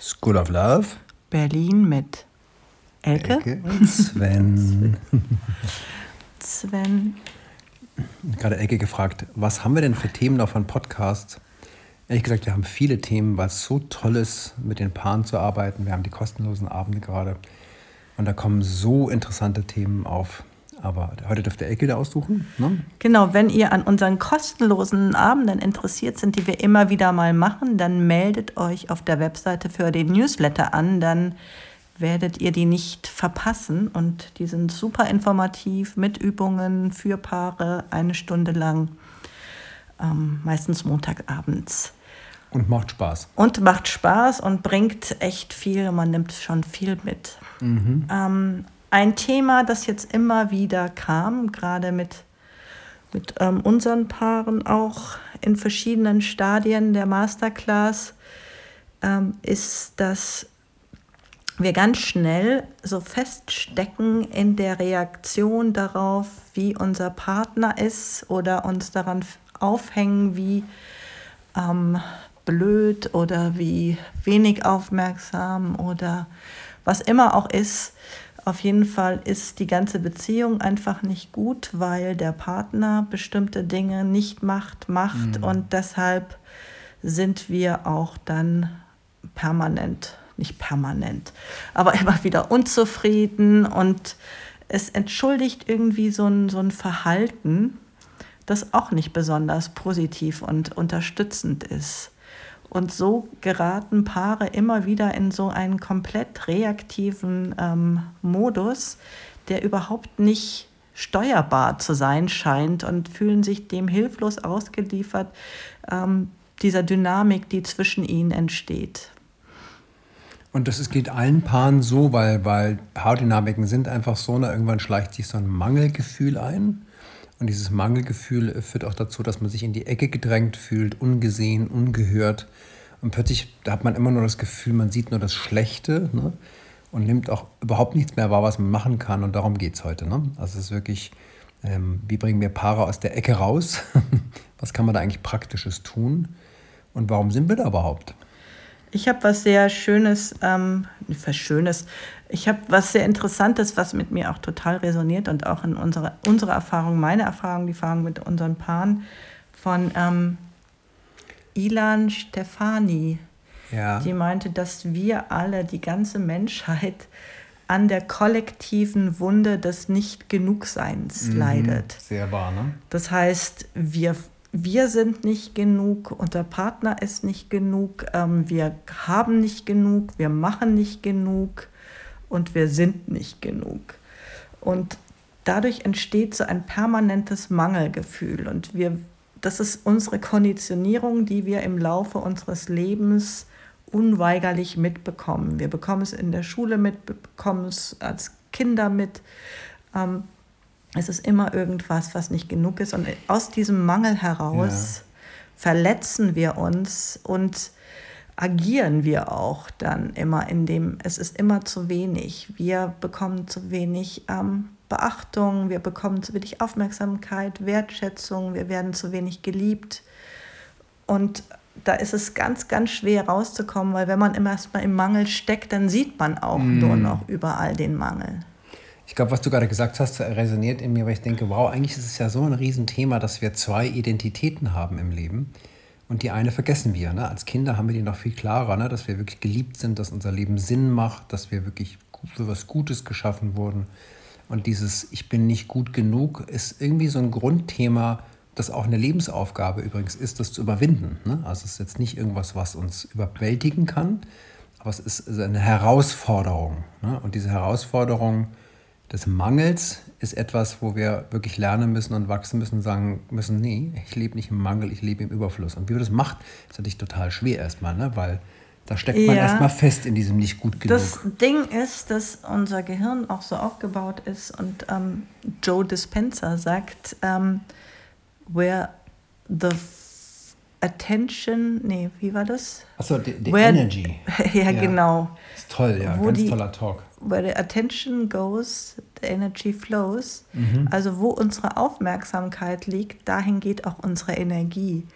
School of Love. Berlin mit Elke, Elke und Sven. Sven. Gerade Elke gefragt, was haben wir denn für Themen noch von Podcasts? Ehrlich gesagt, wir haben viele Themen, weil es so toll ist, mit den Paaren zu arbeiten. Wir haben die kostenlosen Abende gerade. Und da kommen so interessante Themen auf. Aber heute dürfte Elke da aussuchen. Ne? Genau, wenn ihr an unseren kostenlosen Abenden interessiert sind, die wir immer wieder mal machen, dann meldet euch auf der Webseite für den Newsletter an. Dann werdet ihr die nicht verpassen. Und die sind super informativ mit Übungen für Paare eine Stunde lang, ähm, meistens Montagabends. Und macht Spaß. Und macht Spaß und bringt echt viel. Man nimmt schon viel mit. Mhm. Ähm, ein Thema, das jetzt immer wieder kam, gerade mit, mit ähm, unseren Paaren auch in verschiedenen Stadien der Masterclass, ähm, ist, dass wir ganz schnell so feststecken in der Reaktion darauf, wie unser Partner ist oder uns daran aufhängen, wie ähm, blöd oder wie wenig aufmerksam oder was immer auch ist. Auf jeden Fall ist die ganze Beziehung einfach nicht gut, weil der Partner bestimmte Dinge nicht macht, macht mhm. und deshalb sind wir auch dann permanent, nicht permanent, aber immer wieder unzufrieden und es entschuldigt irgendwie so ein, so ein Verhalten, das auch nicht besonders positiv und unterstützend ist. Und so geraten Paare immer wieder in so einen komplett reaktiven ähm, Modus, der überhaupt nicht steuerbar zu sein scheint und fühlen sich dem hilflos ausgeliefert, ähm, dieser Dynamik, die zwischen ihnen entsteht. Und das ist, geht allen Paaren so, weil, weil Paardynamiken sind einfach so, ne, irgendwann schleicht sich so ein Mangelgefühl ein. Und dieses Mangelgefühl führt auch dazu, dass man sich in die Ecke gedrängt fühlt, ungesehen, ungehört. Und plötzlich da hat man immer nur das Gefühl, man sieht nur das Schlechte ne? und nimmt auch überhaupt nichts mehr wahr, was man machen kann. Und darum geht es heute. Ne? Also es ist wirklich, ähm, wie bringen wir Paare aus der Ecke raus? was kann man da eigentlich Praktisches tun? Und warum sind wir da überhaupt? Ich habe was sehr Schönes, ähm, was Schönes, ich habe was sehr Interessantes, was mit mir auch total resoniert und auch in unserer unsere Erfahrung, meine Erfahrung, die Erfahrung mit unseren Paaren von ähm, Ilan Stefani. Ja. Die meinte, dass wir alle, die ganze Menschheit, an der kollektiven Wunde des Nicht-Genugseins mhm. leidet. Sehr wahr, ne? Das heißt, wir wir sind nicht genug, unser Partner ist nicht genug, ähm, wir haben nicht genug, wir machen nicht genug und wir sind nicht genug. Und dadurch entsteht so ein permanentes Mangelgefühl und wir, das ist unsere Konditionierung, die wir im Laufe unseres Lebens unweigerlich mitbekommen. Wir bekommen es in der Schule mit, bekommen es als Kinder mit. Ähm, es ist immer irgendwas, was nicht genug ist. Und aus diesem Mangel heraus ja. verletzen wir uns und agieren wir auch dann immer in dem, es ist immer zu wenig. Wir bekommen zu wenig ähm, Beachtung, wir bekommen zu wenig Aufmerksamkeit, Wertschätzung, wir werden zu wenig geliebt. Und da ist es ganz, ganz schwer rauszukommen, weil wenn man immer erstmal im Mangel steckt, dann sieht man auch mm. nur noch überall den Mangel. Ich glaube, was du gerade gesagt hast, resoniert in mir, weil ich denke, wow, eigentlich ist es ja so ein Riesenthema, dass wir zwei Identitäten haben im Leben. Und die eine vergessen wir. Ne? Als Kinder haben wir die noch viel klarer, ne? dass wir wirklich geliebt sind, dass unser Leben Sinn macht, dass wir wirklich für was Gutes geschaffen wurden. Und dieses Ich bin nicht gut genug ist irgendwie so ein Grundthema, das auch eine Lebensaufgabe übrigens ist, das zu überwinden. Ne? Also es ist jetzt nicht irgendwas, was uns überwältigen kann, aber es ist eine Herausforderung. Ne? Und diese Herausforderung, des Mangels ist etwas, wo wir wirklich lernen müssen und wachsen müssen und sagen müssen, nee, ich lebe nicht im Mangel, ich lebe im Überfluss. Und wie man das macht, ist natürlich total schwer erstmal, ne? weil da steckt man ja. erstmal fest in diesem nicht gut genug. Das Ding ist, dass unser Gehirn auch so aufgebaut ist und ähm, Joe Dispenza sagt, ähm, where the attention, nee, wie war das? Achso, die, die where, Energy. ja, ja, genau. Ist toll, ja, Wo ganz die, toller Talk where the attention goes, the energy flows. Mhm. Also wo unsere Aufmerksamkeit liegt, dahin geht auch unsere Energie.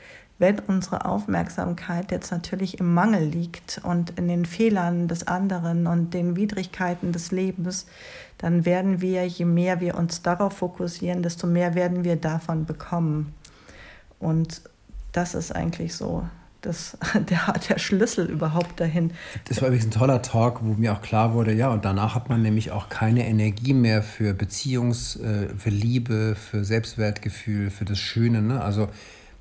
wenn unsere Aufmerksamkeit jetzt natürlich im Mangel liegt und in den Fehlern des anderen und den Widrigkeiten des Lebens, dann werden wir, je mehr wir uns darauf fokussieren, desto mehr werden wir davon bekommen. Und das ist eigentlich so das, der, der Schlüssel überhaupt dahin. Das war übrigens ein toller Talk, wo mir auch klar wurde, ja, und danach hat man nämlich auch keine Energie mehr für Beziehungs-, äh, für Liebe, für Selbstwertgefühl, für das Schöne. Ne? Also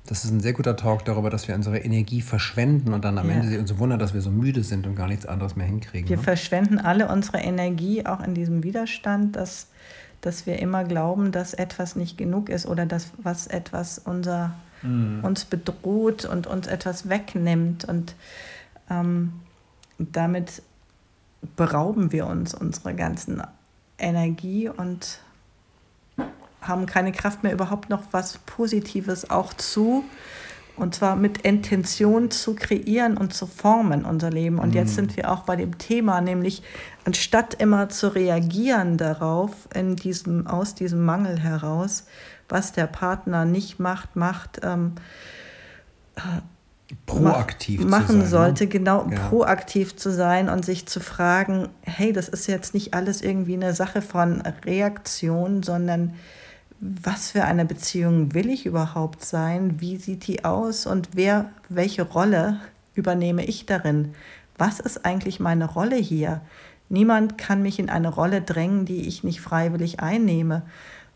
das ist ein sehr guter Talk darüber, dass wir unsere Energie verschwenden und dann am ja. Ende uns wundern, dass wir so müde sind und gar nichts anderes mehr hinkriegen. Wir ne? verschwenden alle unsere Energie auch in diesem Widerstand, dass, dass wir immer glauben, dass etwas nicht genug ist oder dass was etwas unser, mhm. uns bedroht und uns etwas wegnimmt. Und ähm, damit berauben wir uns unsere ganzen Energie und haben keine Kraft mehr, überhaupt noch was Positives auch zu, und zwar mit Intention zu kreieren und zu formen unser Leben. Und jetzt mhm. sind wir auch bei dem Thema, nämlich anstatt immer zu reagieren darauf, in diesem, aus diesem Mangel heraus, was der Partner nicht macht, macht, ähm, proaktiv machen sein, ne? sollte, ne? genau ja. proaktiv zu sein und sich zu fragen, hey, das ist jetzt nicht alles irgendwie eine Sache von Reaktion, sondern was für eine Beziehung will ich überhaupt sein? Wie sieht die aus? Und wer, welche Rolle übernehme ich darin? Was ist eigentlich meine Rolle hier? Niemand kann mich in eine Rolle drängen, die ich nicht freiwillig einnehme.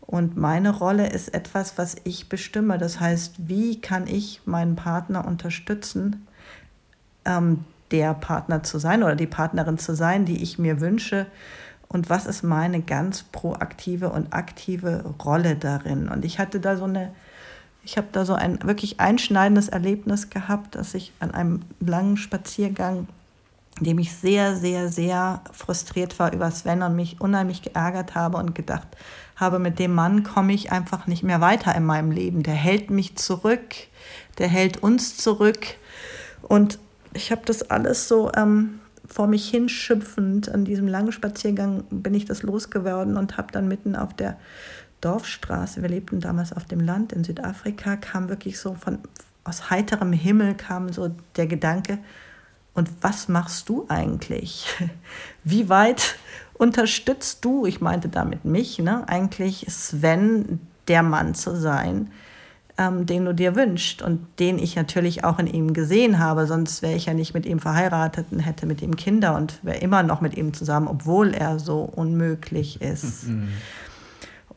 Und meine Rolle ist etwas, was ich bestimme. Das heißt, wie kann ich meinen Partner unterstützen, ähm, der Partner zu sein oder die Partnerin zu sein, die ich mir wünsche? und was ist meine ganz proaktive und aktive Rolle darin. Und ich hatte da so eine, ich habe da so ein wirklich einschneidendes Erlebnis gehabt, dass ich an einem langen Spaziergang, in dem ich sehr, sehr, sehr frustriert war über Sven und mich unheimlich geärgert habe und gedacht habe, mit dem Mann komme ich einfach nicht mehr weiter in meinem Leben. Der hält mich zurück, der hält uns zurück. Und ich habe das alles so ähm, vor mich hinschimpfend an diesem langen Spaziergang bin ich das losgeworden und habe dann mitten auf der Dorfstraße, wir lebten damals auf dem Land in Südafrika, kam wirklich so von aus heiterem Himmel kam so der Gedanke, und was machst du eigentlich? Wie weit unterstützt du, ich meinte damit mich, ne, eigentlich Sven der Mann zu sein, ähm, den du dir wünschst und den ich natürlich auch in ihm gesehen habe, sonst wäre ich ja nicht mit ihm verheiratet und hätte mit ihm Kinder und wäre immer noch mit ihm zusammen, obwohl er so unmöglich ist. Mhm.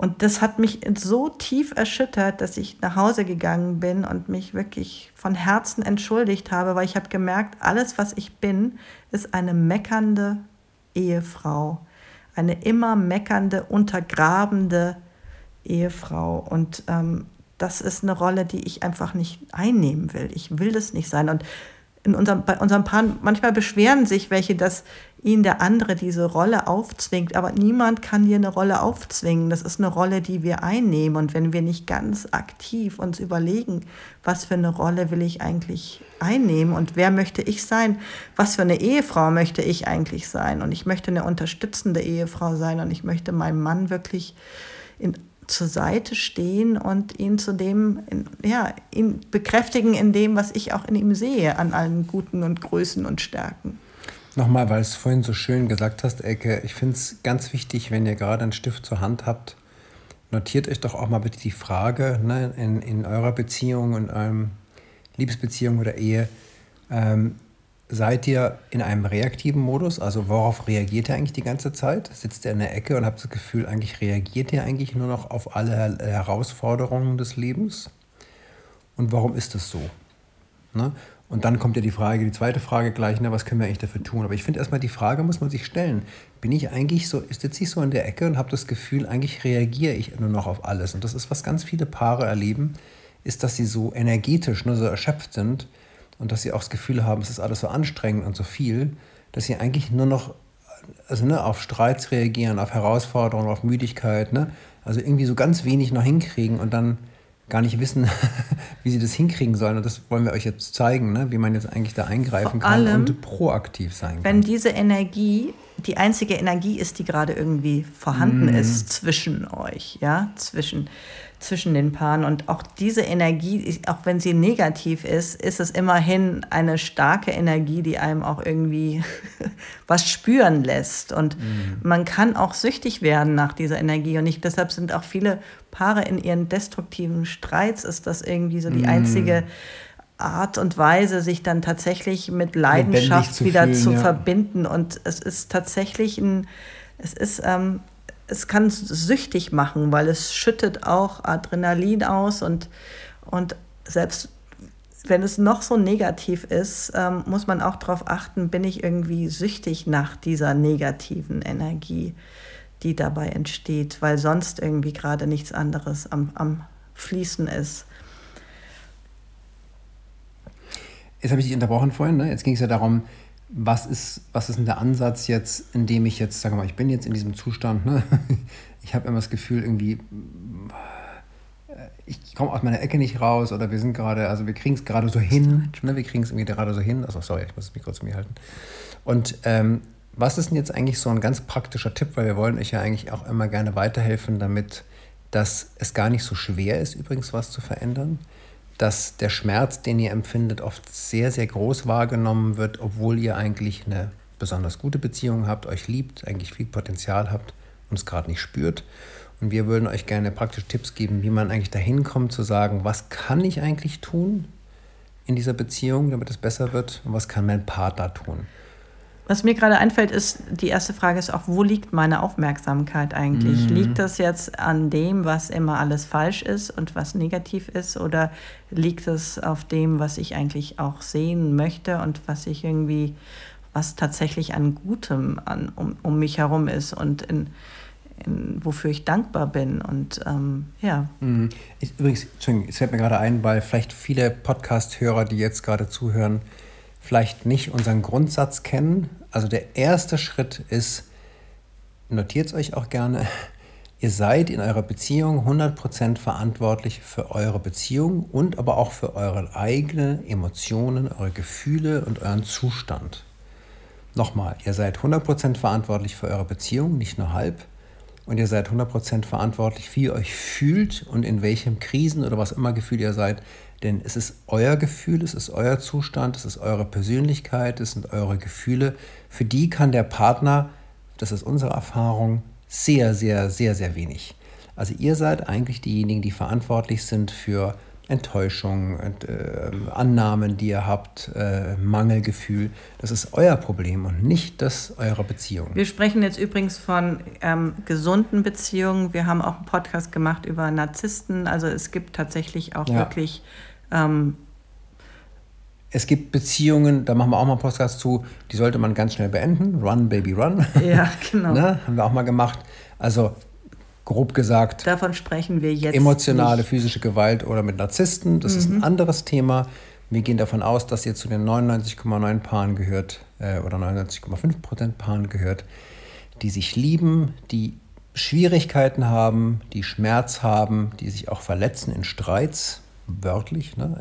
Und das hat mich so tief erschüttert, dass ich nach Hause gegangen bin und mich wirklich von Herzen entschuldigt habe, weil ich habe gemerkt, alles, was ich bin, ist eine meckernde Ehefrau, eine immer meckernde, untergrabende Ehefrau. Und ähm, das ist eine Rolle, die ich einfach nicht einnehmen will. Ich will das nicht sein. Und in unserem, bei unserem Paar, manchmal beschweren sich welche, dass ihnen der andere diese Rolle aufzwingt. Aber niemand kann dir eine Rolle aufzwingen. Das ist eine Rolle, die wir einnehmen. Und wenn wir nicht ganz aktiv uns überlegen, was für eine Rolle will ich eigentlich einnehmen und wer möchte ich sein, was für eine Ehefrau möchte ich eigentlich sein. Und ich möchte eine unterstützende Ehefrau sein und ich möchte meinem Mann wirklich in zur Seite stehen und ihn zu dem, ja, ihn bekräftigen in dem, was ich auch in ihm sehe, an allen Guten und Größen und Stärken. Nochmal, weil es vorhin so schön gesagt hast, Ecke, ich finde es ganz wichtig, wenn ihr gerade einen Stift zur Hand habt, notiert euch doch auch mal bitte die Frage ne, in, in eurer Beziehung, in eurem Liebesbeziehung oder Ehe, ähm, seid ihr in einem reaktiven Modus? Also worauf reagiert ihr eigentlich die ganze Zeit? Sitzt ihr in der Ecke und habt das Gefühl, eigentlich reagiert ihr eigentlich nur noch auf alle Herausforderungen des Lebens? Und warum ist das so? Ne? Und dann kommt ja die Frage, die zweite Frage gleich, ne, was können wir eigentlich dafür tun? Aber ich finde erstmal, die Frage muss man sich stellen. Bin ich eigentlich so, sitze ich so in der Ecke und habe das Gefühl, eigentlich reagiere ich nur noch auf alles? Und das ist, was ganz viele Paare erleben, ist, dass sie so energetisch, nur so erschöpft sind, und dass sie auch das Gefühl haben, es ist alles so anstrengend und so viel, dass sie eigentlich nur noch also, ne, auf Streits reagieren, auf Herausforderungen, auf Müdigkeit, ne? also irgendwie so ganz wenig noch hinkriegen und dann gar nicht wissen, wie sie das hinkriegen sollen. Und das wollen wir euch jetzt zeigen, ne? wie man jetzt eigentlich da eingreifen Vor kann allem, und proaktiv sein kann. Wenn diese Energie die einzige Energie ist, die gerade irgendwie vorhanden mm. ist zwischen euch, ja, zwischen zwischen den Paaren. Und auch diese Energie, auch wenn sie negativ ist, ist es immerhin eine starke Energie, die einem auch irgendwie was spüren lässt. Und mhm. man kann auch süchtig werden nach dieser Energie. Und ich, deshalb sind auch viele Paare in ihren destruktiven Streits, ist das irgendwie so die mhm. einzige Art und Weise, sich dann tatsächlich mit Leidenschaft zu wieder fühlen, zu ja. verbinden. Und es ist tatsächlich ein, es ist, ähm, es kann süchtig machen, weil es schüttet auch Adrenalin aus und, und selbst wenn es noch so negativ ist, ähm, muss man auch darauf achten, bin ich irgendwie süchtig nach dieser negativen Energie, die dabei entsteht, weil sonst irgendwie gerade nichts anderes am, am Fließen ist. Jetzt habe ich dich unterbrochen vorhin, ne? jetzt ging es ja darum, was ist, was ist denn der Ansatz jetzt, in dem ich jetzt, sage mal, ich bin jetzt in diesem Zustand, ne? ich habe immer das Gefühl, irgendwie, ich komme aus meiner Ecke nicht raus oder wir sind gerade, also wir kriegen es gerade so hin, ne? wir kriegen es irgendwie gerade so hin, also sorry, ich muss das Mikro zu mir halten. Und ähm, was ist denn jetzt eigentlich so ein ganz praktischer Tipp, weil wir wollen euch ja eigentlich auch immer gerne weiterhelfen, damit dass es gar nicht so schwer ist, übrigens was zu verändern dass der Schmerz, den ihr empfindet, oft sehr, sehr groß wahrgenommen wird, obwohl ihr eigentlich eine besonders gute Beziehung habt, euch liebt, eigentlich viel Potenzial habt und es gerade nicht spürt. Und wir würden euch gerne praktische Tipps geben, wie man eigentlich dahin kommt zu sagen, was kann ich eigentlich tun in dieser Beziehung, damit es besser wird und was kann mein Partner tun. Was mir gerade einfällt, ist, die erste Frage ist auch, wo liegt meine Aufmerksamkeit eigentlich? Mhm. Liegt das jetzt an dem, was immer alles falsch ist und was negativ ist? Oder liegt es auf dem, was ich eigentlich auch sehen möchte und was ich irgendwie, was tatsächlich an Gutem an, um, um mich herum ist und in, in, wofür ich dankbar bin? Und ähm, ja. Mhm. Ich, übrigens, es fällt mir gerade ein, weil vielleicht viele Podcast-Hörer, die jetzt gerade zuhören, vielleicht nicht unseren Grundsatz kennen. Also der erste Schritt ist, notiert es euch auch gerne, ihr seid in eurer Beziehung 100% verantwortlich für eure Beziehung und aber auch für eure eigenen Emotionen, eure Gefühle und euren Zustand. Nochmal, ihr seid 100% verantwortlich für eure Beziehung, nicht nur halb. Und ihr seid 100% verantwortlich, wie ihr euch fühlt und in welchem Krisen oder was immer Gefühl ihr seid, denn es ist euer Gefühl, es ist euer Zustand, es ist eure Persönlichkeit, es sind eure Gefühle. Für die kann der Partner, das ist unsere Erfahrung, sehr, sehr, sehr, sehr wenig. Also ihr seid eigentlich diejenigen, die verantwortlich sind für Enttäuschung, äh, Annahmen, die ihr habt, äh, Mangelgefühl. Das ist euer Problem und nicht das eurer Beziehung. Wir sprechen jetzt übrigens von ähm, gesunden Beziehungen. Wir haben auch einen Podcast gemacht über Narzissten. Also es gibt tatsächlich auch ja. wirklich ähm, es gibt Beziehungen, da machen wir auch mal einen Podcast zu, die sollte man ganz schnell beenden. Run, Baby, run. Ja, genau. ne? Haben wir auch mal gemacht. Also grob gesagt. Davon sprechen wir jetzt. Emotionale, nicht. physische Gewalt oder mit Narzissten, das mhm. ist ein mhm. anderes Thema. Wir gehen davon aus, dass ihr zu den 99,9 Paaren gehört äh, oder 99,5 Prozent Paaren gehört, die sich lieben, die Schwierigkeiten haben, die Schmerz haben, die sich auch verletzen in Streits wörtlich, ne?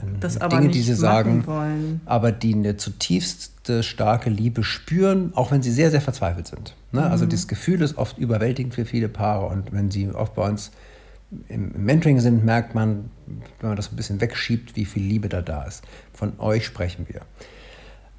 Dinge, die sie sagen, wollen. aber die eine zutiefste starke Liebe spüren, auch wenn sie sehr, sehr verzweifelt sind. Ne? Also mhm. Also das Gefühl ist oft überwältigend für viele Paare und wenn sie oft bei uns im Mentoring sind, merkt man, wenn man das ein bisschen wegschiebt, wie viel Liebe da da ist. Von euch sprechen wir.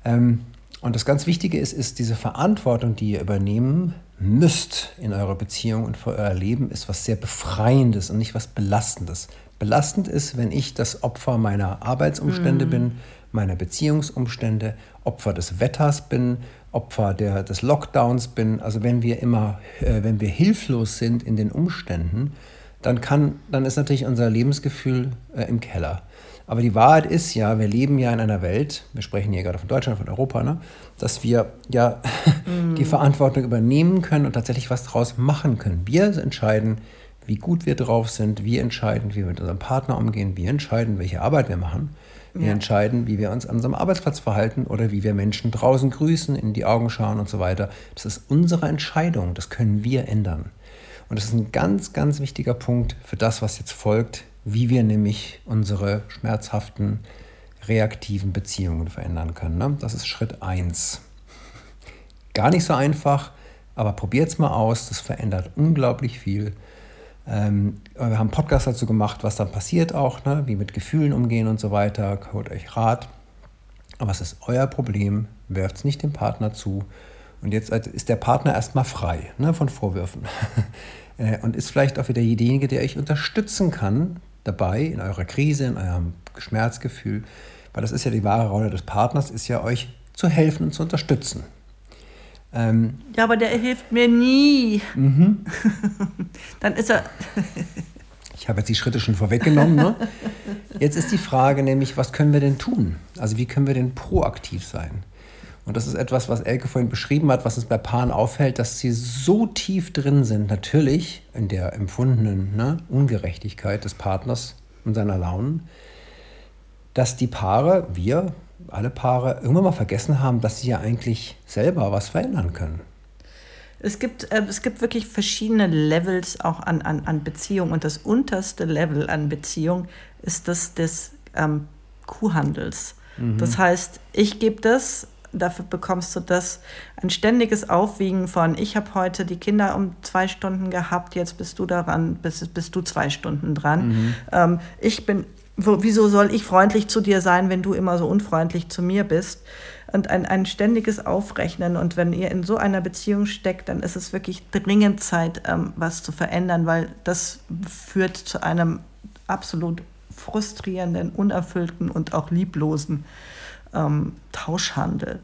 Ähm, und das ganz Wichtige ist, ist diese Verantwortung, die ihr übernehmen müsst in eurer Beziehung und für euer Leben, ist was sehr Befreiendes und nicht was Belastendes belastend ist, wenn ich das Opfer meiner Arbeitsumstände mhm. bin, meiner Beziehungsumstände, Opfer des Wetters bin, Opfer der, des Lockdowns bin. Also wenn wir immer, äh, wenn wir hilflos sind in den Umständen, dann kann, dann ist natürlich unser Lebensgefühl äh, im Keller. Aber die Wahrheit ist ja, wir leben ja in einer Welt, wir sprechen hier gerade von Deutschland, von Europa, ne, dass wir ja mm. die Verantwortung übernehmen können und tatsächlich was daraus machen können. Wir entscheiden, wie gut wir drauf sind, wir entscheiden, wie wir mit unserem Partner umgehen, wir entscheiden, welche Arbeit wir machen. Wir ja. entscheiden, wie wir uns an unserem Arbeitsplatz verhalten oder wie wir Menschen draußen grüßen, in die Augen schauen und so weiter. Das ist unsere Entscheidung, das können wir ändern. Und das ist ein ganz, ganz wichtiger Punkt für das, was jetzt folgt, wie wir nämlich unsere schmerzhaften, reaktiven Beziehungen verändern können. Ne? Das ist Schritt 1. Gar nicht so einfach, aber probiert es mal aus, das verändert unglaublich viel. Ähm, wir haben einen Podcast dazu gemacht, was dann passiert auch, ne? wie mit Gefühlen umgehen und so weiter. Holt euch Rat. Aber es ist euer Problem. Werft es nicht dem Partner zu. Und jetzt ist der Partner erstmal frei ne, von Vorwürfen. Äh, und ist vielleicht auch wieder derjenige, der euch unterstützen kann dabei in eurer Krise, in eurem Schmerzgefühl. Weil das ist ja die wahre Rolle des Partners, ist ja euch zu helfen und zu unterstützen. Ähm, ja, aber der hilft mir nie. Mhm. Dann ist er. ich habe jetzt die Schritte schon vorweggenommen. Ne? Jetzt ist die Frage nämlich, was können wir denn tun? Also wie können wir denn proaktiv sein? Und das ist etwas, was Elke vorhin beschrieben hat, was uns bei Paaren auffällt, dass sie so tief drin sind, natürlich in der empfundenen ne, Ungerechtigkeit des Partners und seiner Launen, dass die Paare, wir, alle Paare irgendwann mal vergessen haben, dass sie ja eigentlich selber was verändern können. Es gibt, äh, es gibt wirklich verschiedene Levels auch an, an, an Beziehung und das unterste Level an Beziehung ist das des ähm, Kuhhandels. Mhm. Das heißt, ich gebe das, dafür bekommst du das, ein ständiges Aufwiegen von, ich habe heute die Kinder um zwei Stunden gehabt, jetzt bist du daran, bist, bist du zwei Stunden dran. Mhm. Ähm, ich bin wieso soll ich freundlich zu dir sein, wenn du immer so unfreundlich zu mir bist? Und ein, ein ständiges Aufrechnen. Und wenn ihr in so einer Beziehung steckt, dann ist es wirklich dringend Zeit, ähm, was zu verändern, weil das führt zu einem absolut frustrierenden, unerfüllten und auch lieblosen ähm, Tauschhandel.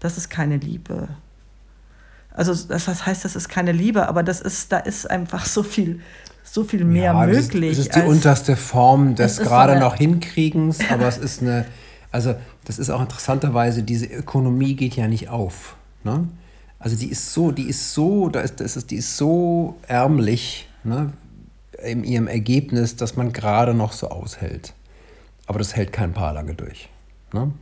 Das ist keine Liebe. Also das heißt, das ist keine Liebe, aber das ist, da ist einfach so viel so viel mehr ja, möglich. Das ist, das ist die unterste Form des gerade so noch Hinkriegens, aber es ist eine, also das ist auch interessanterweise, diese Ökonomie geht ja nicht auf. Ne? Also die ist so, die ist so, da ist, das ist, die ist so ärmlich ne, in ihrem Ergebnis, dass man gerade noch so aushält. Aber das hält kein Paar lange durch. Ne?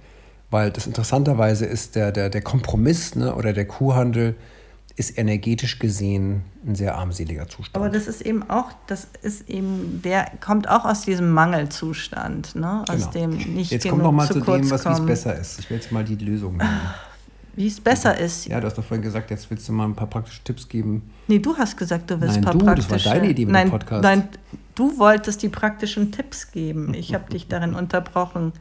Weil das interessanterweise ist der, der, der Kompromiss ne, oder der Kuhhandel, ist energetisch gesehen ein sehr armseliger Zustand. Aber das ist eben auch, das ist eben, der kommt auch aus diesem Mangelzustand, ne? aus genau. dem nicht Jetzt kommt noch mal zu, zu dem, was es besser ist. Ich will jetzt mal die Lösung nehmen. Wie es besser ist. Ja, du hast doch vorhin gesagt, jetzt willst du mal ein paar praktische Tipps geben. Nee, du hast gesagt, du willst nein, ein paar du, praktische... das war deine Idee mit nein, dem Podcast. Nein, du wolltest die praktischen Tipps geben. Ich habe dich darin unterbrochen.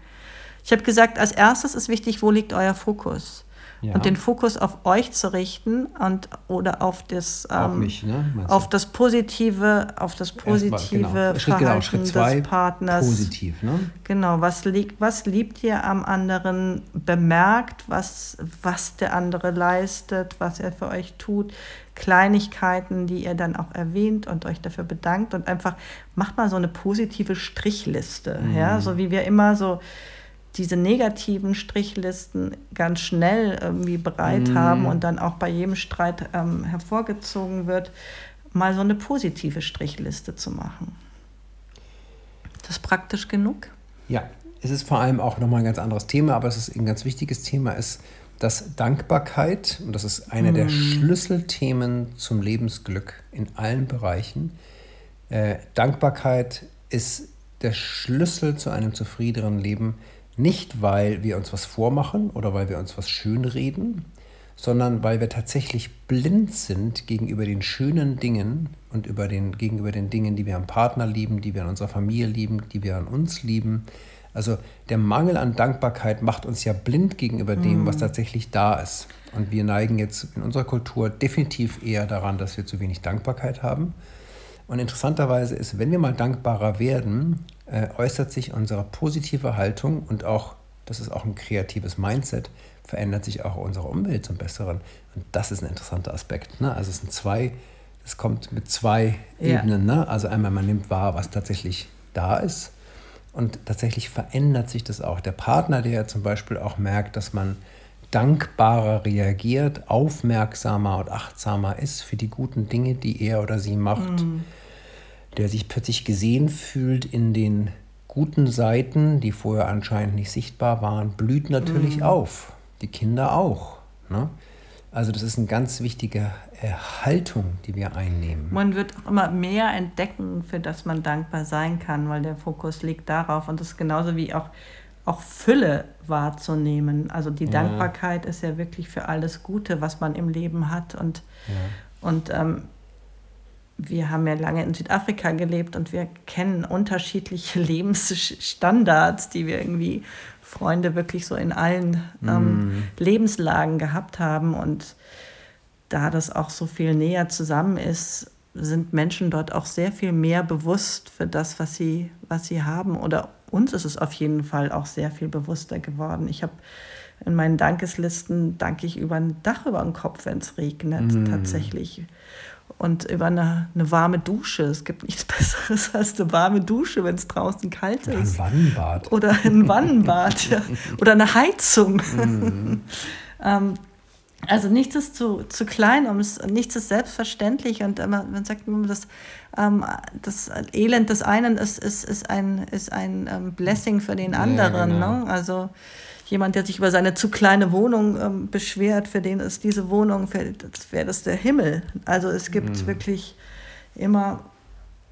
Ich habe gesagt, als erstes ist wichtig, wo liegt euer Fokus? Ja. und den Fokus auf euch zu richten und oder auf das ähm, mich, ne? auf das positive auf das positive mal, genau. Verhalten genau, des Partners positiv ne? genau was liegt was liebt ihr am anderen bemerkt was was der andere leistet was er für euch tut Kleinigkeiten, die ihr dann auch erwähnt und euch dafür bedankt und einfach macht mal so eine positive Strichliste, mhm. ja, so wie wir immer so diese negativen Strichlisten ganz schnell irgendwie bereit mm. haben und dann auch bei jedem Streit ähm, hervorgezogen wird, mal so eine positive Strichliste zu machen. Das ist praktisch genug? Ja, es ist vor allem auch nochmal ein ganz anderes Thema, aber es ist ein ganz wichtiges Thema, ist, dass Dankbarkeit, und das ist einer mm. der Schlüsselthemen zum Lebensglück in allen Bereichen, äh, Dankbarkeit ist der Schlüssel zu einem zufriedeneren Leben, nicht, weil wir uns was vormachen oder weil wir uns was schönreden, sondern weil wir tatsächlich blind sind gegenüber den schönen Dingen und über den, gegenüber den Dingen, die wir am Partner lieben, die wir an unserer Familie lieben, die wir an uns lieben. Also der Mangel an Dankbarkeit macht uns ja blind gegenüber dem, was mhm. tatsächlich da ist. Und wir neigen jetzt in unserer Kultur definitiv eher daran, dass wir zu wenig Dankbarkeit haben. Und interessanterweise ist, wenn wir mal dankbarer werden, äh, äußert sich unsere positive Haltung und auch, das ist auch ein kreatives Mindset, verändert sich auch unsere Umwelt zum Besseren. Und das ist ein interessanter Aspekt. Ne? Also es sind zwei, es kommt mit zwei ja. Ebenen. Ne? Also einmal, man nimmt wahr, was tatsächlich da ist. Und tatsächlich verändert sich das auch. Der Partner, der ja zum Beispiel auch merkt, dass man dankbarer reagiert, aufmerksamer und achtsamer ist für die guten Dinge, die er oder sie macht, mm der sich plötzlich gesehen fühlt in den guten Seiten, die vorher anscheinend nicht sichtbar waren, blüht natürlich mhm. auf. Die Kinder auch. Ne? Also das ist eine ganz wichtige Haltung, die wir einnehmen. Man wird auch immer mehr entdecken, für das man dankbar sein kann, weil der Fokus liegt darauf. Und das ist genauso wie auch, auch Fülle wahrzunehmen. Also die ja. Dankbarkeit ist ja wirklich für alles Gute, was man im Leben hat. Und, ja. und ähm, wir haben ja lange in Südafrika gelebt und wir kennen unterschiedliche Lebensstandards, die wir irgendwie Freunde wirklich so in allen ähm, mm. Lebenslagen gehabt haben. Und da das auch so viel näher zusammen ist, sind Menschen dort auch sehr viel mehr bewusst für das, was sie, was sie haben. Oder uns ist es auf jeden Fall auch sehr viel bewusster geworden. Ich habe in meinen Dankeslisten danke ich über ein Dach über den Kopf, wenn es regnet, mm. tatsächlich. Und über eine, eine, warme Dusche. Es gibt nichts Besseres als eine warme Dusche, wenn es draußen kalt ist. Ein Wannenbad. Oder ein Wannenbad, ja. Oder eine Heizung. Mm. ähm, also nichts ist zu, zu klein, um es, nichts ist selbstverständlich. Und man, man sagt das, das Elend des einen ist, ist, ist ein, ist ein ähm, Blessing für den anderen. Ja, genau. ne? Also jemand, der sich über seine zu kleine Wohnung ähm, beschwert, für den ist diese Wohnung, für, das wäre das der Himmel. Also es gibt mhm. wirklich immer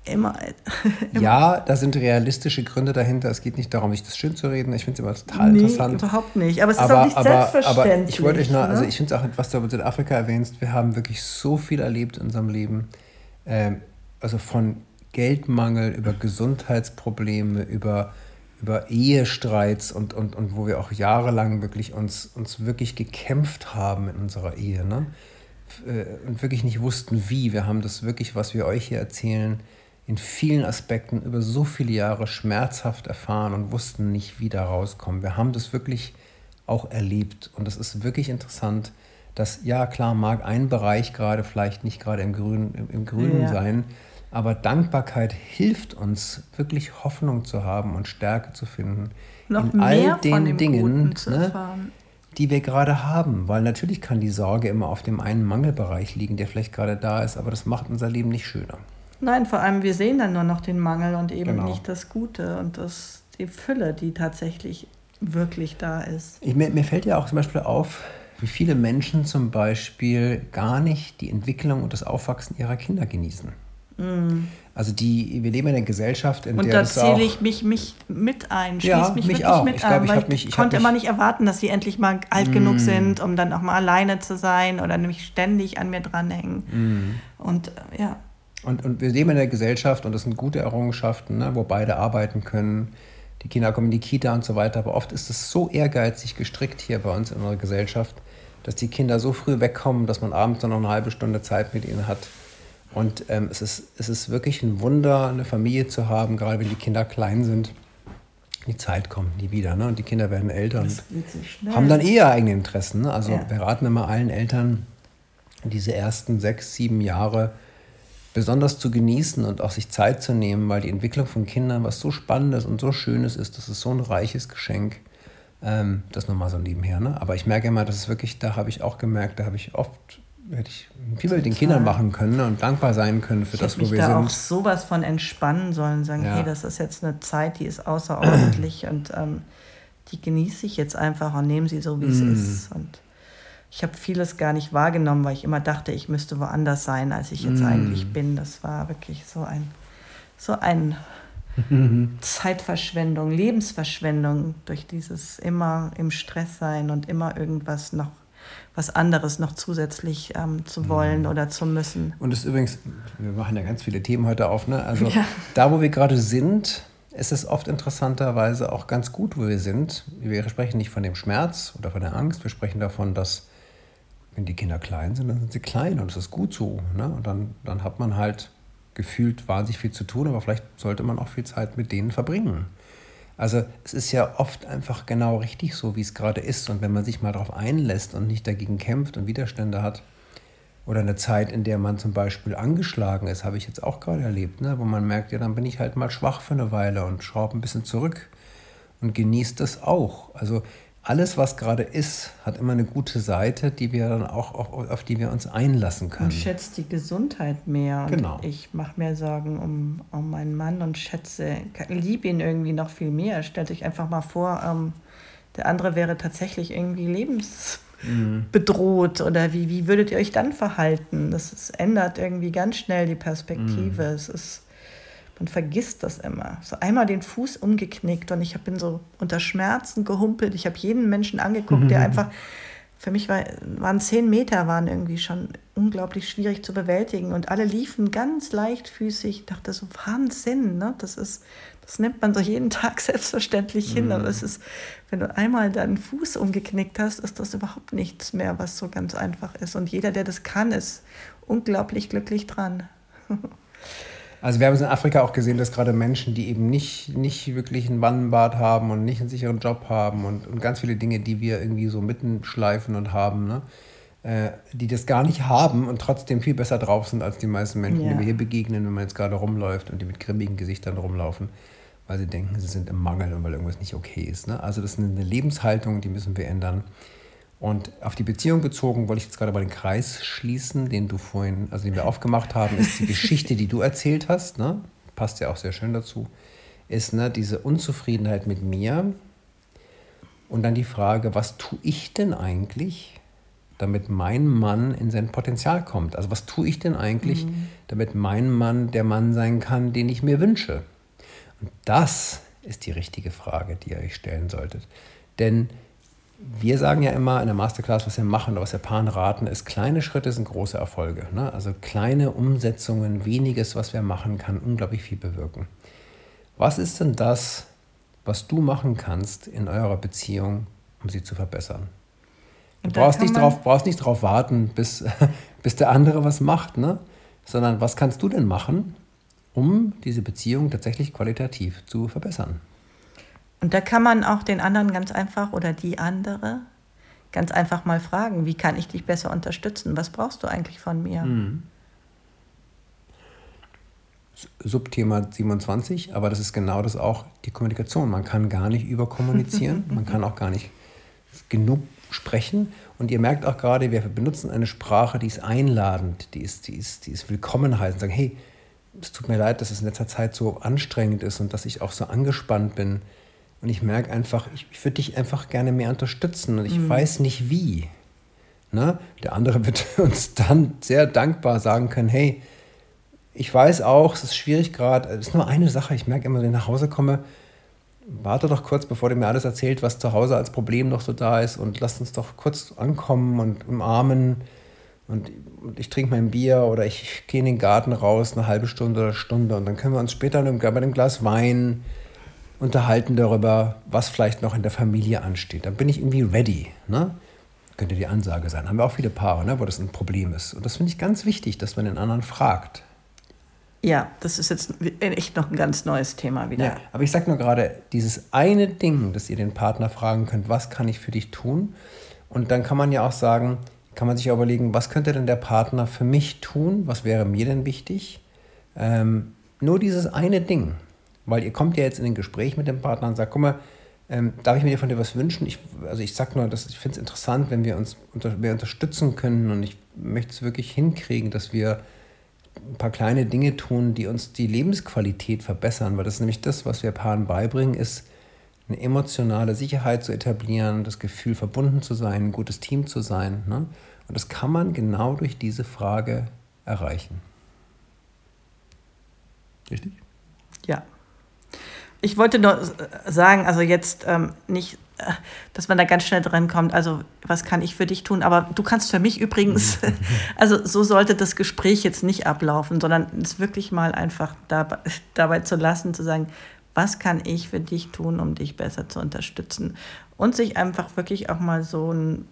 Immer, immer, Ja, da sind realistische Gründe dahinter. Es geht nicht darum, sich das schön zu reden. Ich finde es immer total nee, interessant. überhaupt nicht. Aber es aber, ist auch nicht aber, selbstverständlich. Aber ich wollte euch noch, also ne? also ich finde es auch, was du über Südafrika erwähnst, wir haben wirklich so viel erlebt in unserem Leben. Ähm, also von Geldmangel über Gesundheitsprobleme, über, über Ehestreits und, und, und wo wir auch jahrelang wirklich uns, uns wirklich gekämpft haben in unserer Ehe. Ne? Äh, und wirklich nicht wussten, wie. Wir haben das wirklich, was wir euch hier erzählen, in vielen Aspekten über so viele Jahre schmerzhaft erfahren und wussten nicht, wie da rauskommen. Wir haben das wirklich auch erlebt und es ist wirklich interessant, dass, ja klar, mag ein Bereich gerade vielleicht nicht gerade im Grünen, im, im Grünen ja. sein, aber Dankbarkeit hilft uns, wirklich Hoffnung zu haben und Stärke zu finden. Noch in all den Dingen, ne, die wir gerade haben. Weil natürlich kann die Sorge immer auf dem einen Mangelbereich liegen, der vielleicht gerade da ist, aber das macht unser Leben nicht schöner. Nein, vor allem wir sehen dann nur noch den Mangel und eben genau. nicht das Gute und das, die Fülle, die tatsächlich wirklich da ist. Ich, mir, mir fällt ja auch zum Beispiel auf, wie viele Menschen zum Beispiel gar nicht die Entwicklung und das Aufwachsen ihrer Kinder genießen. Mm. Also die, wir leben in einer Gesellschaft, in und der Und da zähle ich mich, mich mit ein, schließe ja, mich, mich wirklich auch. mit ich ein, glaub, weil ich, mich, ich konnte immer nicht erwarten, dass sie endlich mal alt mm. genug sind, um dann auch mal alleine zu sein oder nämlich ständig an mir dranhängen. Mm. Und äh, ja. Und, und wir leben in der Gesellschaft und das sind gute Errungenschaften, ne, wo beide arbeiten können. Die Kinder kommen in die Kita und so weiter. Aber oft ist es so ehrgeizig gestrickt hier bei uns in unserer Gesellschaft, dass die Kinder so früh wegkommen, dass man abends noch eine halbe Stunde Zeit mit ihnen hat. Und ähm, es, ist, es ist wirklich ein Wunder, eine Familie zu haben, gerade wenn die Kinder klein sind. Die Zeit kommt nie wieder. Ne? Und die Kinder werden älter und haben dann eher eigene Interessen. Ne? Also ja. wir raten immer allen Eltern, diese ersten sechs, sieben Jahre besonders zu genießen und auch sich Zeit zu nehmen, weil die Entwicklung von Kindern was so Spannendes und so Schönes ist, das ist so ein reiches Geschenk. Ähm, das nochmal so nebenher. Ne? Aber ich merke immer, dass es wirklich, da habe ich auch gemerkt, da habe ich oft, hätte ich viel mit den Kindern machen können ne? und dankbar sein können für ich das, wo wir da sind. auch sowas von entspannen sollen, sagen, ja. hey, das ist jetzt eine Zeit, die ist außerordentlich und ähm, die genieße ich jetzt einfach und nehme sie so, wie es mm. ist. Und ich habe vieles gar nicht wahrgenommen, weil ich immer dachte, ich müsste woanders sein, als ich jetzt mm. eigentlich bin. Das war wirklich so ein, so ein Zeitverschwendung, Lebensverschwendung durch dieses immer im Stress sein und immer irgendwas noch was anderes noch zusätzlich ähm, zu wollen mm. oder zu müssen. Und es ist übrigens, wir machen ja ganz viele Themen heute auf, ne? Also ja. da, wo wir gerade sind, ist es oft interessanterweise auch ganz gut, wo wir sind. Wir sprechen nicht von dem Schmerz oder von der Angst, wir sprechen davon, dass wenn die Kinder klein sind, dann sind sie klein und es ist gut so. Ne? Und dann, dann hat man halt gefühlt wahnsinnig viel zu tun, aber vielleicht sollte man auch viel Zeit mit denen verbringen. Also es ist ja oft einfach genau richtig so, wie es gerade ist. Und wenn man sich mal darauf einlässt und nicht dagegen kämpft und Widerstände hat, oder eine Zeit, in der man zum Beispiel angeschlagen ist, habe ich jetzt auch gerade erlebt, ne? wo man merkt, ja, dann bin ich halt mal schwach für eine Weile und schraube ein bisschen zurück und genießt das auch. Also alles, was gerade ist, hat immer eine gute Seite, die wir dann auch, auf, auf die wir uns einlassen können. Und schätzt die Gesundheit mehr. Genau. ich mache mir Sorgen um, um meinen Mann und schätze, liebe ihn irgendwie noch viel mehr. Stellt euch einfach mal vor, ähm, der andere wäre tatsächlich irgendwie lebensbedroht mhm. oder wie, wie würdet ihr euch dann verhalten? Das, das ändert irgendwie ganz schnell die Perspektive. Mhm. Es ist man vergisst das immer. So einmal den Fuß umgeknickt und ich bin so unter Schmerzen gehumpelt. Ich habe jeden Menschen angeguckt, der einfach für mich war, waren zehn Meter waren irgendwie schon unglaublich schwierig zu bewältigen und alle liefen ganz leichtfüßig. Ich dachte so, Wahnsinn, ne? Das ist, das nimmt man so jeden Tag selbstverständlich hin, mhm. aber es ist, wenn du einmal deinen Fuß umgeknickt hast, ist das überhaupt nichts mehr, was so ganz einfach ist. Und jeder, der das kann, ist unglaublich glücklich dran. Also wir haben es in Afrika auch gesehen, dass gerade Menschen, die eben nicht, nicht wirklich ein Wannenbad haben und nicht einen sicheren Job haben und, und ganz viele Dinge, die wir irgendwie so mittenschleifen und haben, ne? Äh, die das gar nicht haben und trotzdem viel besser drauf sind als die meisten Menschen, ja. die mir hier begegnen, wenn man jetzt gerade rumläuft und die mit grimmigen Gesichtern rumlaufen, weil sie denken, sie sind im Mangel und weil irgendwas nicht okay ist. Ne? Also das ist eine Lebenshaltung, die müssen wir ändern. Und auf die Beziehung bezogen wollte ich jetzt gerade mal den Kreis schließen, den du vorhin, also den wir aufgemacht haben, ist die Geschichte, die du erzählt hast, ne? passt ja auch sehr schön dazu, ist ne, diese Unzufriedenheit mit mir und dann die Frage, was tue ich denn eigentlich, damit mein Mann in sein Potenzial kommt? Also was tue ich denn eigentlich, mhm. damit mein Mann der Mann sein kann, den ich mir wünsche? Und das ist die richtige Frage, die ihr euch stellen solltet. Denn wir sagen ja immer in der Masterclass, was wir machen oder was wir Paaren raten, ist, kleine Schritte sind große Erfolge. Ne? Also kleine Umsetzungen, weniges, was wir machen, kann unglaublich viel bewirken. Was ist denn das, was du machen kannst in eurer Beziehung, um sie zu verbessern? Du brauchst nicht, drauf, brauchst nicht drauf warten, bis, bis der andere was macht, ne? sondern was kannst du denn machen, um diese Beziehung tatsächlich qualitativ zu verbessern? Und da kann man auch den anderen ganz einfach oder die andere ganz einfach mal fragen, wie kann ich dich besser unterstützen? Was brauchst du eigentlich von mir? Mhm. Subthema 27, aber das ist genau das auch, die Kommunikation. Man kann gar nicht überkommunizieren, man kann auch gar nicht genug sprechen. Und ihr merkt auch gerade, wir benutzen eine Sprache, die ist einladend, die ist, die ist, die ist willkommen heißen. Sagen, hey, es tut mir leid, dass es in letzter Zeit so anstrengend ist und dass ich auch so angespannt bin. Und ich merke einfach, ich, ich würde dich einfach gerne mehr unterstützen und ich mhm. weiß nicht wie. Ne? Der andere wird uns dann sehr dankbar sagen können, hey, ich weiß auch, es ist schwierig gerade, es ist nur eine Sache, ich merke immer, wenn ich nach Hause komme, warte doch kurz, bevor du mir alles erzählt, was zu Hause als Problem noch so da ist und lass uns doch kurz ankommen und umarmen und, und ich trinke mein Bier oder ich, ich gehe in den Garten raus eine halbe Stunde oder Stunde und dann können wir uns später bei einem Glas Wein unterhalten darüber, was vielleicht noch in der Familie ansteht. Dann bin ich irgendwie ready. Ne? Könnte die Ansage sein. Haben wir auch viele Paare, ne, wo das ein Problem ist. Und das finde ich ganz wichtig, dass man den anderen fragt. Ja, das ist jetzt echt noch ein ganz neues Thema wieder. Ja, aber ich sage nur gerade, dieses eine Ding, dass ihr den Partner fragen könnt, was kann ich für dich tun? Und dann kann man ja auch sagen, kann man sich auch überlegen, was könnte denn der Partner für mich tun? Was wäre mir denn wichtig? Ähm, nur dieses eine Ding. Weil ihr kommt ja jetzt in ein Gespräch mit dem Partner und sagt, guck mal, ähm, darf ich mir von dir was wünschen? Ich, also ich sag nur, dass ich finde es interessant, wenn wir uns unter, wir unterstützen können und ich möchte es wirklich hinkriegen, dass wir ein paar kleine Dinge tun, die uns die Lebensqualität verbessern, weil das ist nämlich das, was wir Paaren beibringen, ist eine emotionale Sicherheit zu etablieren, das Gefühl verbunden zu sein, ein gutes Team zu sein. Ne? Und das kann man genau durch diese Frage erreichen. Richtig? Ich wollte nur sagen, also jetzt ähm, nicht, äh, dass man da ganz schnell dran kommt, also was kann ich für dich tun, aber du kannst für mich übrigens, also so sollte das Gespräch jetzt nicht ablaufen, sondern es wirklich mal einfach dabei, dabei zu lassen, zu sagen, was kann ich für dich tun, um dich besser zu unterstützen? Und sich einfach wirklich auch mal so ein,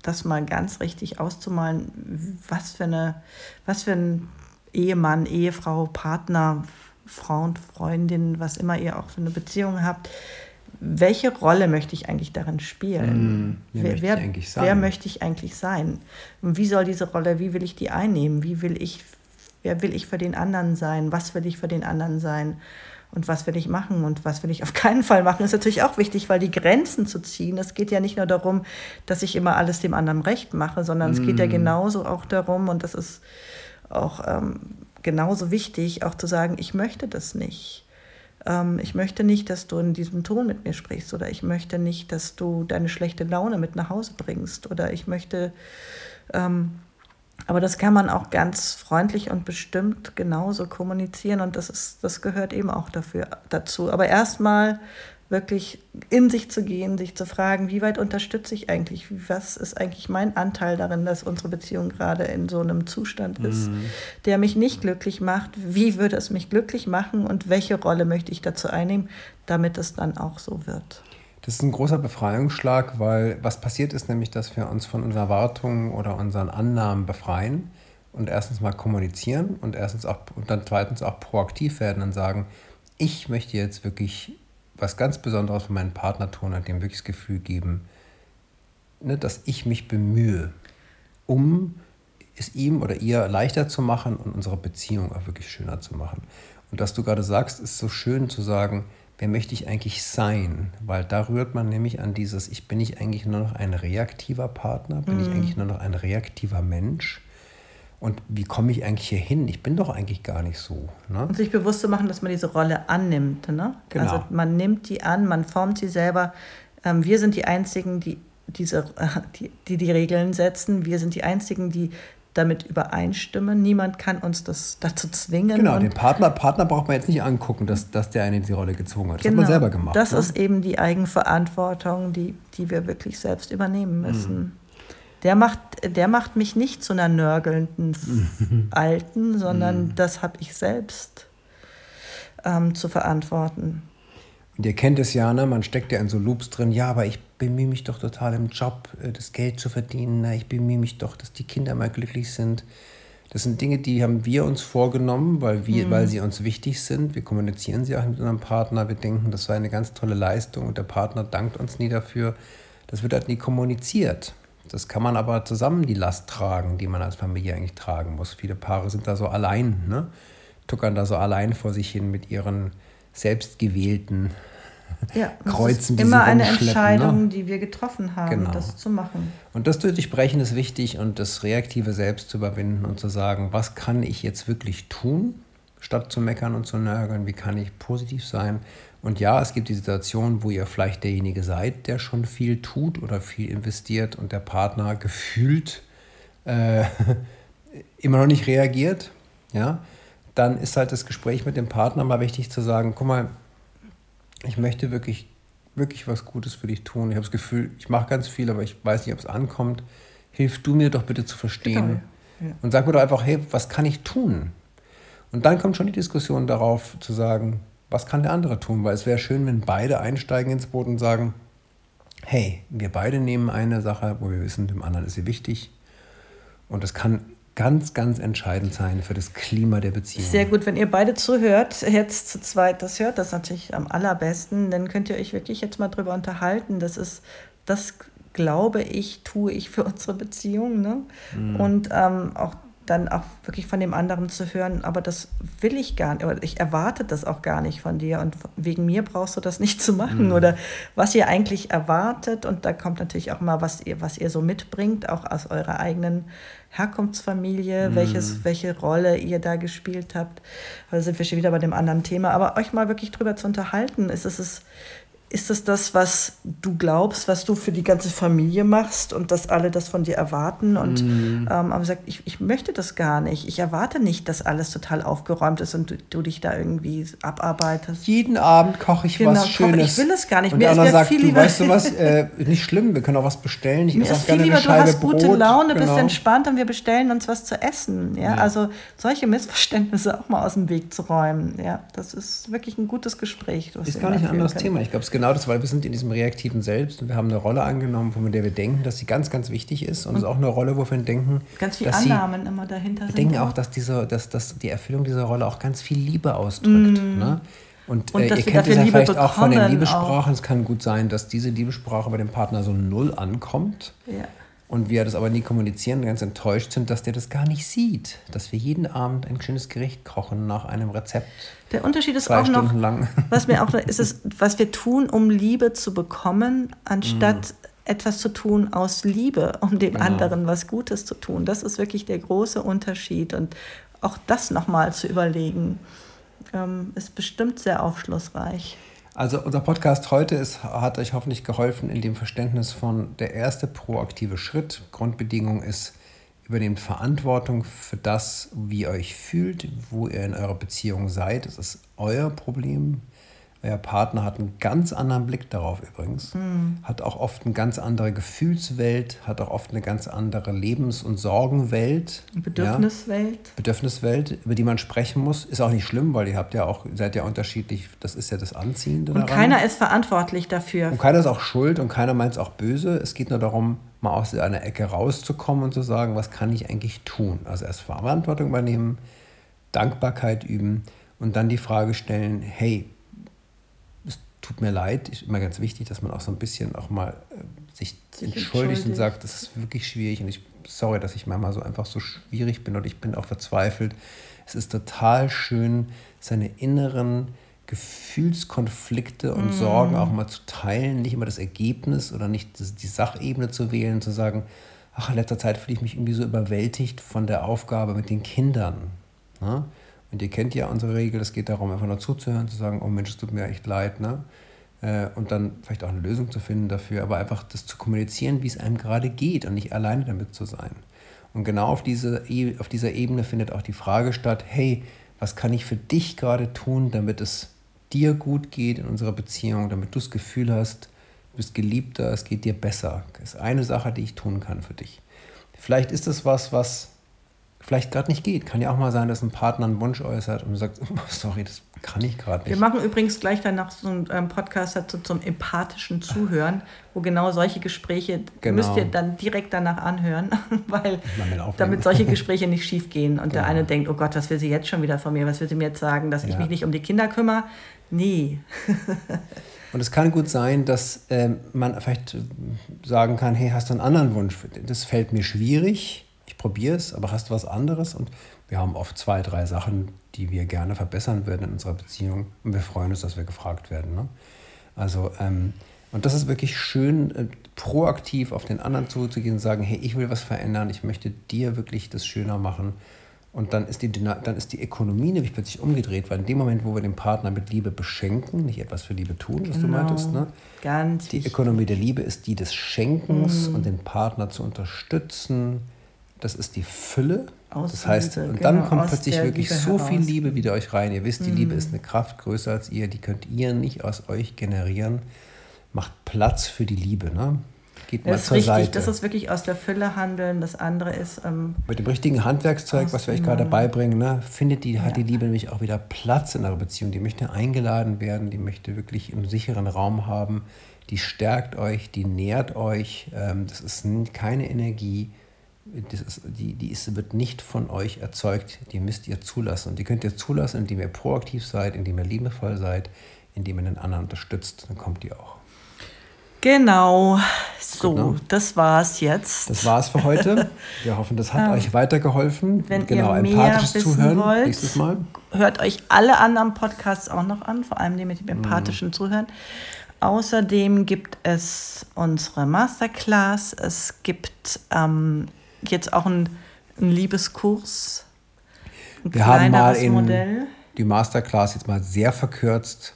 das mal ganz richtig auszumalen, was für eine, was für ein Ehemann, Ehefrau, Partner, Frau Freundin, was immer ihr auch für eine Beziehung habt, welche Rolle möchte ich eigentlich darin spielen? Mm, wer, wer, möchte sein? wer möchte ich eigentlich sein? Und wie soll diese Rolle, wie will ich die einnehmen? Wie will ich, wer will ich für den anderen sein? Was will ich für den anderen sein? Und was will ich machen und was will ich auf keinen Fall machen, ist natürlich auch wichtig, weil die Grenzen zu ziehen, es geht ja nicht nur darum, dass ich immer alles dem anderen recht mache, sondern mm. es geht ja mm. genauso auch darum, und das ist auch ähm, genauso wichtig, auch zu sagen, ich möchte das nicht. Ähm, ich möchte nicht, dass du in diesem Ton mit mir sprichst oder ich möchte nicht, dass du deine schlechte Laune mit nach Hause bringst oder ich möchte, ähm, aber das kann man auch ganz freundlich und bestimmt genauso kommunizieren und das, ist, das gehört eben auch dafür, dazu. Aber erstmal wirklich in sich zu gehen, sich zu fragen, wie weit unterstütze ich eigentlich, was ist eigentlich mein Anteil darin, dass unsere Beziehung gerade in so einem Zustand ist, mhm. der mich nicht glücklich macht, wie würde es mich glücklich machen und welche Rolle möchte ich dazu einnehmen, damit es dann auch so wird. Das ist ein großer Befreiungsschlag, weil was passiert ist nämlich, dass wir uns von unseren Erwartungen oder unseren Annahmen befreien und erstens mal kommunizieren und erstens auch und dann zweitens auch proaktiv werden und sagen, ich möchte jetzt wirklich was ganz Besonderes für meinen Partner tun und dem wirklich das Gefühl geben, ne, dass ich mich bemühe, um es ihm oder ihr leichter zu machen und unsere Beziehung auch wirklich schöner zu machen. Und was du gerade sagst, ist so schön zu sagen, wer möchte ich eigentlich sein? Weil da rührt man nämlich an dieses, ich bin nicht eigentlich nur noch ein reaktiver Partner, bin mm. ich mhm. eigentlich nur noch ein reaktiver Mensch? Und wie komme ich eigentlich hier hin? Ich bin doch eigentlich gar nicht so. Ne? Und sich bewusst zu machen, dass man diese Rolle annimmt. Ne? Genau. Also man nimmt die an, man formt sie selber. Ähm, wir sind die Einzigen, die diese, die, die die Regeln setzen. Wir sind die Einzigen, die damit übereinstimmen. Niemand kann uns das dazu zwingen. Genau, den Partner, Partner braucht man jetzt nicht angucken, dass, dass der eine in die Rolle gezwungen hat. Das genau, hat man genau. selber gemacht. Das ne? ist eben die Eigenverantwortung, die, die wir wirklich selbst übernehmen müssen. Mhm der macht, der macht mich nicht zu einer nörgelnden Alten, sondern mhm. das habe ich selbst ähm, zu verantworten. Und ihr kennt es ja, ne? man steckt ja in so Loops drin, ja, aber ich bemühe mich doch total im Job, äh, das Geld zu verdienen, ich bemühe mich doch, dass die Kinder mal glücklich sind. Das sind Dinge, die haben wir uns vorgenommen, weil, wir, mhm. weil sie uns wichtig sind. Wir kommunizieren sie auch mit unserem Partner. Wir denken, das war eine ganz tolle Leistung und der Partner dankt uns nie dafür. Das wird halt nie kommuniziert. Das kann man aber zusammen die Last tragen, die man als Familie eigentlich tragen muss. Viele Paare sind da so allein, ne? tuckern da so allein vor sich hin mit ihren selbstgewählten ja, Kreuzen. Das ist immer eine ne? Entscheidung, ne? die wir getroffen haben, genau. das zu machen. Und das durchbrechen ist wichtig und das reaktive Selbst zu überwinden und zu sagen, was kann ich jetzt wirklich tun, statt zu meckern und zu nörgeln, wie kann ich positiv sein und ja, es gibt die Situation, wo ihr vielleicht derjenige seid, der schon viel tut oder viel investiert und der Partner gefühlt äh, immer noch nicht reagiert. Ja, dann ist halt das Gespräch mit dem Partner mal wichtig zu sagen, guck mal, ich möchte wirklich, wirklich was Gutes für dich tun. Ich habe das Gefühl, ich mache ganz viel, aber ich weiß nicht, ob es ankommt. Hilf du mir doch bitte zu verstehen. Genau. Ja. Und sag mir doch einfach, hey, was kann ich tun? Und dann kommt schon die Diskussion darauf zu sagen, was kann der andere tun? Weil es wäre schön, wenn beide einsteigen ins Boot und sagen, hey, wir beide nehmen eine Sache, wo wir wissen, dem anderen ist sie wichtig. Und das kann ganz, ganz entscheidend sein für das Klima der Beziehung. Sehr gut, wenn ihr beide zuhört, jetzt zu zweit das hört, das natürlich am allerbesten, dann könnt ihr euch wirklich jetzt mal drüber unterhalten. Das ist, das glaube ich, tue ich für unsere Beziehung. Ne? Mhm. Und ähm, auch dann auch wirklich von dem anderen zu hören, aber das will ich gar nicht, oder ich erwarte das auch gar nicht von dir und wegen mir brauchst du das nicht zu machen mhm. oder was ihr eigentlich erwartet und da kommt natürlich auch mal, was ihr, was ihr so mitbringt, auch aus eurer eigenen Herkunftsfamilie, mhm. welches, welche Rolle ihr da gespielt habt. Da sind wir schon wieder bei dem anderen Thema, aber euch mal wirklich drüber zu unterhalten, ist es, ist es das, was du glaubst, was du für die ganze Familie machst und dass alle das von dir erwarten? Und mm. ähm, aber sagt, ich, ich möchte das gar nicht. Ich erwarte nicht, dass alles total aufgeräumt ist und du, du dich da irgendwie abarbeitest. Jeden Abend koche ich genau, was Schönes. Ich will es gar nicht. Und Mir andere sagt, viel lieber, du weißt du was, äh, nicht schlimm, wir können auch was bestellen. Ich Mir ist viel lieber, du hast gute Brot. Laune, genau. bist entspannt und wir bestellen uns was zu essen. Ja? ja? Also solche Missverständnisse auch mal aus dem Weg zu räumen. Ja, das ist wirklich ein gutes Gespräch. Ist gar nicht ein anderes Thema. Ich glaube, es genau das, weil wir sind in diesem reaktiven Selbst und wir haben eine Rolle angenommen, von der wir denken, dass sie ganz, ganz wichtig ist. Und es ist auch eine Rolle, wo wir denken, ganz viele Annahmen immer dahinter sind. Wir denken auch, dass, diese, dass, dass die Erfüllung dieser Rolle auch ganz viel Liebe ausdrückt. Mm. Ne? Und, und äh, ihr kennt es ja vielleicht auch von den Liebessprachen. Es kann gut sein, dass diese Liebessprache bei dem Partner so null ankommt. Ja und wir das aber nie kommunizieren, ganz enttäuscht sind, dass der das gar nicht sieht, dass wir jeden Abend ein schönes Gericht kochen nach einem Rezept. Der Unterschied ist auch noch, lang. was mir auch ist es, was wir tun, um Liebe zu bekommen, anstatt mm. etwas zu tun aus Liebe, um dem genau. anderen was Gutes zu tun. Das ist wirklich der große Unterschied und auch das nochmal zu überlegen, ähm, ist bestimmt sehr aufschlussreich. Also unser Podcast heute ist, hat euch hoffentlich geholfen in dem Verständnis von der erste proaktive Schritt. Grundbedingung ist, übernehmt Verantwortung für das, wie ihr euch fühlt, wo ihr in eurer Beziehung seid. Es ist euer Problem. Euer Partner hat einen ganz anderen Blick darauf übrigens, mhm. hat auch oft eine ganz andere Gefühlswelt, hat auch oft eine ganz andere Lebens- und Sorgenwelt. Bedürfniswelt. Ja, Bedürfniswelt, über die man sprechen muss. Ist auch nicht schlimm, weil ihr habt ja auch, seid ja unterschiedlich, das ist ja das Anziehende Und daran. keiner ist verantwortlich dafür. Und keiner ist auch schuld und keiner meint es auch böse. Es geht nur darum, mal aus einer Ecke rauszukommen und zu sagen, was kann ich eigentlich tun? Also erst Verantwortung übernehmen, Dankbarkeit üben und dann die Frage stellen, hey, tut mir leid, ist immer ganz wichtig, dass man auch so ein bisschen auch mal äh, sich, sich entschuldigt und sagt, das ist wirklich schwierig und ich sorry, dass ich manchmal so einfach so schwierig bin und ich bin auch verzweifelt. Es ist total schön, seine inneren Gefühlskonflikte und mm. Sorgen auch mal zu teilen, nicht immer das Ergebnis oder nicht die Sachebene zu wählen, zu sagen, ach, in letzter Zeit fühle ich mich irgendwie so überwältigt von der Aufgabe mit den Kindern. Ne? Und ihr kennt ja unsere Regel, es geht darum, einfach nur zuzuhören, zu sagen, oh Mensch, es tut mir echt leid, ne? Äh, und dann vielleicht auch eine Lösung zu finden dafür, aber einfach das zu kommunizieren, wie es einem gerade geht und nicht alleine damit zu sein. Und genau auf, diese, e, auf dieser Ebene findet auch die Frage statt, hey, was kann ich für dich gerade tun, damit es dir gut geht in unserer Beziehung, damit du das Gefühl hast, du bist geliebter, es geht dir besser. Das ist eine Sache, die ich tun kann für dich. Vielleicht ist es was, was vielleicht gerade nicht geht. Kann ja auch mal sein, dass ein Partner einen Wunsch äußert und sagt, oh, sorry, das kann ich gerade nicht. Wir machen übrigens gleich danach so einen ähm, Podcast dazu zum empathischen Zuhören, wo genau solche Gespräche genau. müsst ihr dann direkt danach anhören, weil damit solche Gespräche nicht schief gehen und genau. der eine denkt, oh Gott, was will sie jetzt schon wieder von mir? Was will sie mir jetzt sagen, dass ja. ich mich nicht um die Kinder kümmere? Nee. Und es kann gut sein, dass äh, man vielleicht sagen kann, hey, hast du einen anderen Wunsch? Das fällt mir schwierig probiere es, aber hast du was anderes? Und wir haben oft zwei, drei Sachen, die wir gerne verbessern würden in unserer Beziehung. Und wir freuen uns, dass wir gefragt werden. Ne? Also, ähm, und das ist wirklich schön, äh, proaktiv auf den anderen zuzugehen und sagen, hey, ich will was verändern, ich möchte dir wirklich das schöner machen. Und dann ist, die, dann ist die Ökonomie nämlich plötzlich umgedreht, weil in dem Moment, wo wir den Partner mit Liebe beschenken, nicht etwas für Liebe tun, was genau, du meintest, ne? Ganz die Ökonomie der Liebe ist die des Schenkens mm. und den Partner zu unterstützen, das ist die Fülle. Aus das heißt, und dann genau, kommt plötzlich wirklich Liebe so heraus. viel Liebe wieder euch rein. Ihr wisst, die mm. Liebe ist eine Kraft größer als ihr, die könnt ihr nicht aus euch generieren. Macht Platz für die Liebe. Ne? Geht mal das ist zur richtig, Seite. das ist wirklich aus der Fülle handeln. Das andere ist. Ähm, Mit dem richtigen Handwerkszeug, was wir euch gerade beibringen, ne, findet die, ja. hat die Liebe nämlich auch wieder Platz in eurer Beziehung. Die möchte eingeladen werden, die möchte wirklich einen sicheren Raum haben. Die stärkt euch, die nährt euch. Ähm, das ist keine Energie ist, die, die ist, wird nicht von euch erzeugt, die müsst ihr zulassen. Und die könnt ihr zulassen, indem ihr proaktiv seid, indem ihr liebevoll seid, indem ihr den anderen unterstützt, dann kommt die auch. Genau, so, genau. das war's jetzt. Das war's für heute. Wir hoffen, das hat ähm, euch weitergeholfen. Wenn genau, ihr mehr wissen Zuhören wollt, nächstes Mal. hört euch alle anderen Podcasts auch noch an, vor allem die mit dem empathischen mm. Zuhören. Außerdem gibt es unsere Masterclass. Es gibt ähm, jetzt auch ein, ein Liebeskurs. Ein Wir haben mal in Modell. die Masterclass jetzt mal sehr verkürzt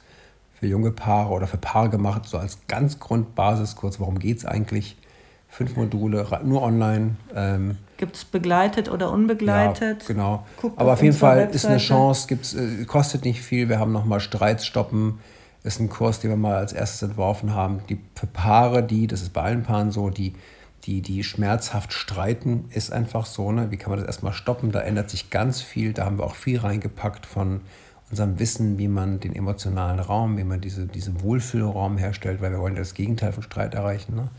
für junge Paare oder für Paare gemacht, so als ganz Grundbasiskurs. Worum geht es eigentlich? Fünf Module, nur online. Ähm, Gibt es begleitet oder unbegleitet? Ja, genau. Guckt Aber auf, auf jeden Fall Webseite. ist eine Chance, gibt's, äh, kostet nicht viel. Wir haben nochmal Streits stoppen. Ist ein Kurs, den wir mal als erstes entworfen haben. Die, für Paare, die, das ist bei allen Paaren so, die die, die schmerzhaft streiten, ist einfach so. Ne? Wie kann man das erstmal stoppen? Da ändert sich ganz viel. Da haben wir auch viel reingepackt von unserem Wissen, wie man den emotionalen Raum, wie man diese, diesen Wohlfühlraum herstellt, weil wir wollen das Gegenteil von Streit erreichen. Ne?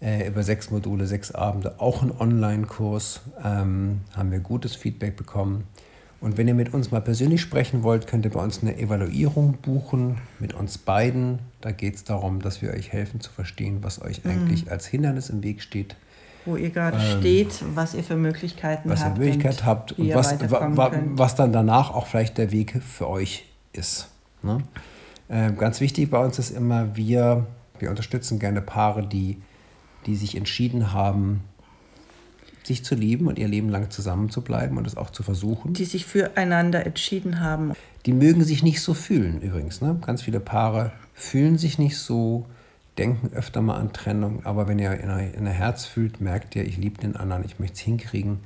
Äh, über sechs Module, sechs Abende, auch ein Online-Kurs, ähm, haben wir gutes Feedback bekommen. Und wenn ihr mit uns mal persönlich sprechen wollt, könnt ihr bei uns eine Evaluierung buchen mit uns beiden. Da geht es darum, dass wir euch helfen zu verstehen, was euch mhm. eigentlich als Hindernis im Weg steht. Wo ihr gerade ähm, steht, was ihr für Möglichkeiten was habt. Was ihr Möglichkeit habt und was, wa, was dann danach auch vielleicht der Weg für euch ist. Ne? Äh, ganz wichtig bei uns ist immer, wir, wir unterstützen gerne Paare, die, die sich entschieden haben, sich zu lieben und ihr Leben lang zusammen zu bleiben und es auch zu versuchen. Die sich füreinander entschieden haben. Die mögen sich nicht so fühlen übrigens. Ne? Ganz viele Paare fühlen sich nicht so, denken öfter mal an Trennung, aber wenn ihr in ihr Herz fühlt, merkt ihr, ich liebe den anderen, ich möchte es hinkriegen.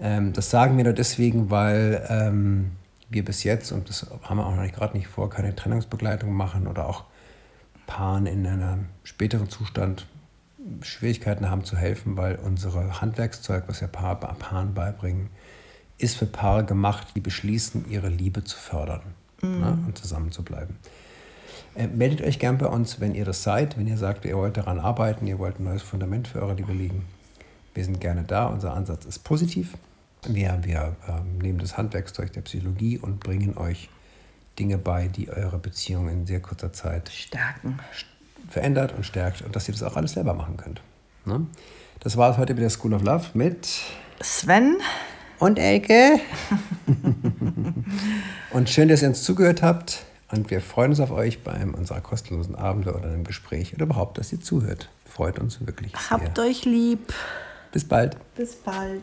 Ähm, das sagen wir nur deswegen, weil ähm, wir bis jetzt, und das haben wir auch noch gerade nicht vor, keine Trennungsbegleitung machen oder auch Paaren in einem späteren Zustand Schwierigkeiten haben zu helfen, weil unsere Handwerkszeug, was wir Paar, Paaren beibringen, ist für Paare gemacht, die beschließen, ihre Liebe zu fördern mhm. ne, und zusammen zu bleiben. Äh, meldet euch gern bei uns, wenn ihr das seid, wenn ihr sagt, ihr wollt daran arbeiten, ihr wollt ein neues Fundament für eure Liebe legen. Wir sind gerne da, unser Ansatz ist positiv. Wir, wir äh, nehmen das Handwerkszeug der Psychologie und bringen euch Dinge bei, die eure Beziehung in sehr kurzer Zeit stärken. Verändert und stärkt und dass ihr das auch alles selber machen könnt. Ne? Das war es heute mit der School of Love mit Sven und Elke. und schön, dass ihr uns zugehört habt. Und wir freuen uns auf euch bei einem unserer kostenlosen Abende oder einem Gespräch oder überhaupt, dass ihr zuhört. Freut uns wirklich. Habt euch lieb. Bis bald. Bis bald.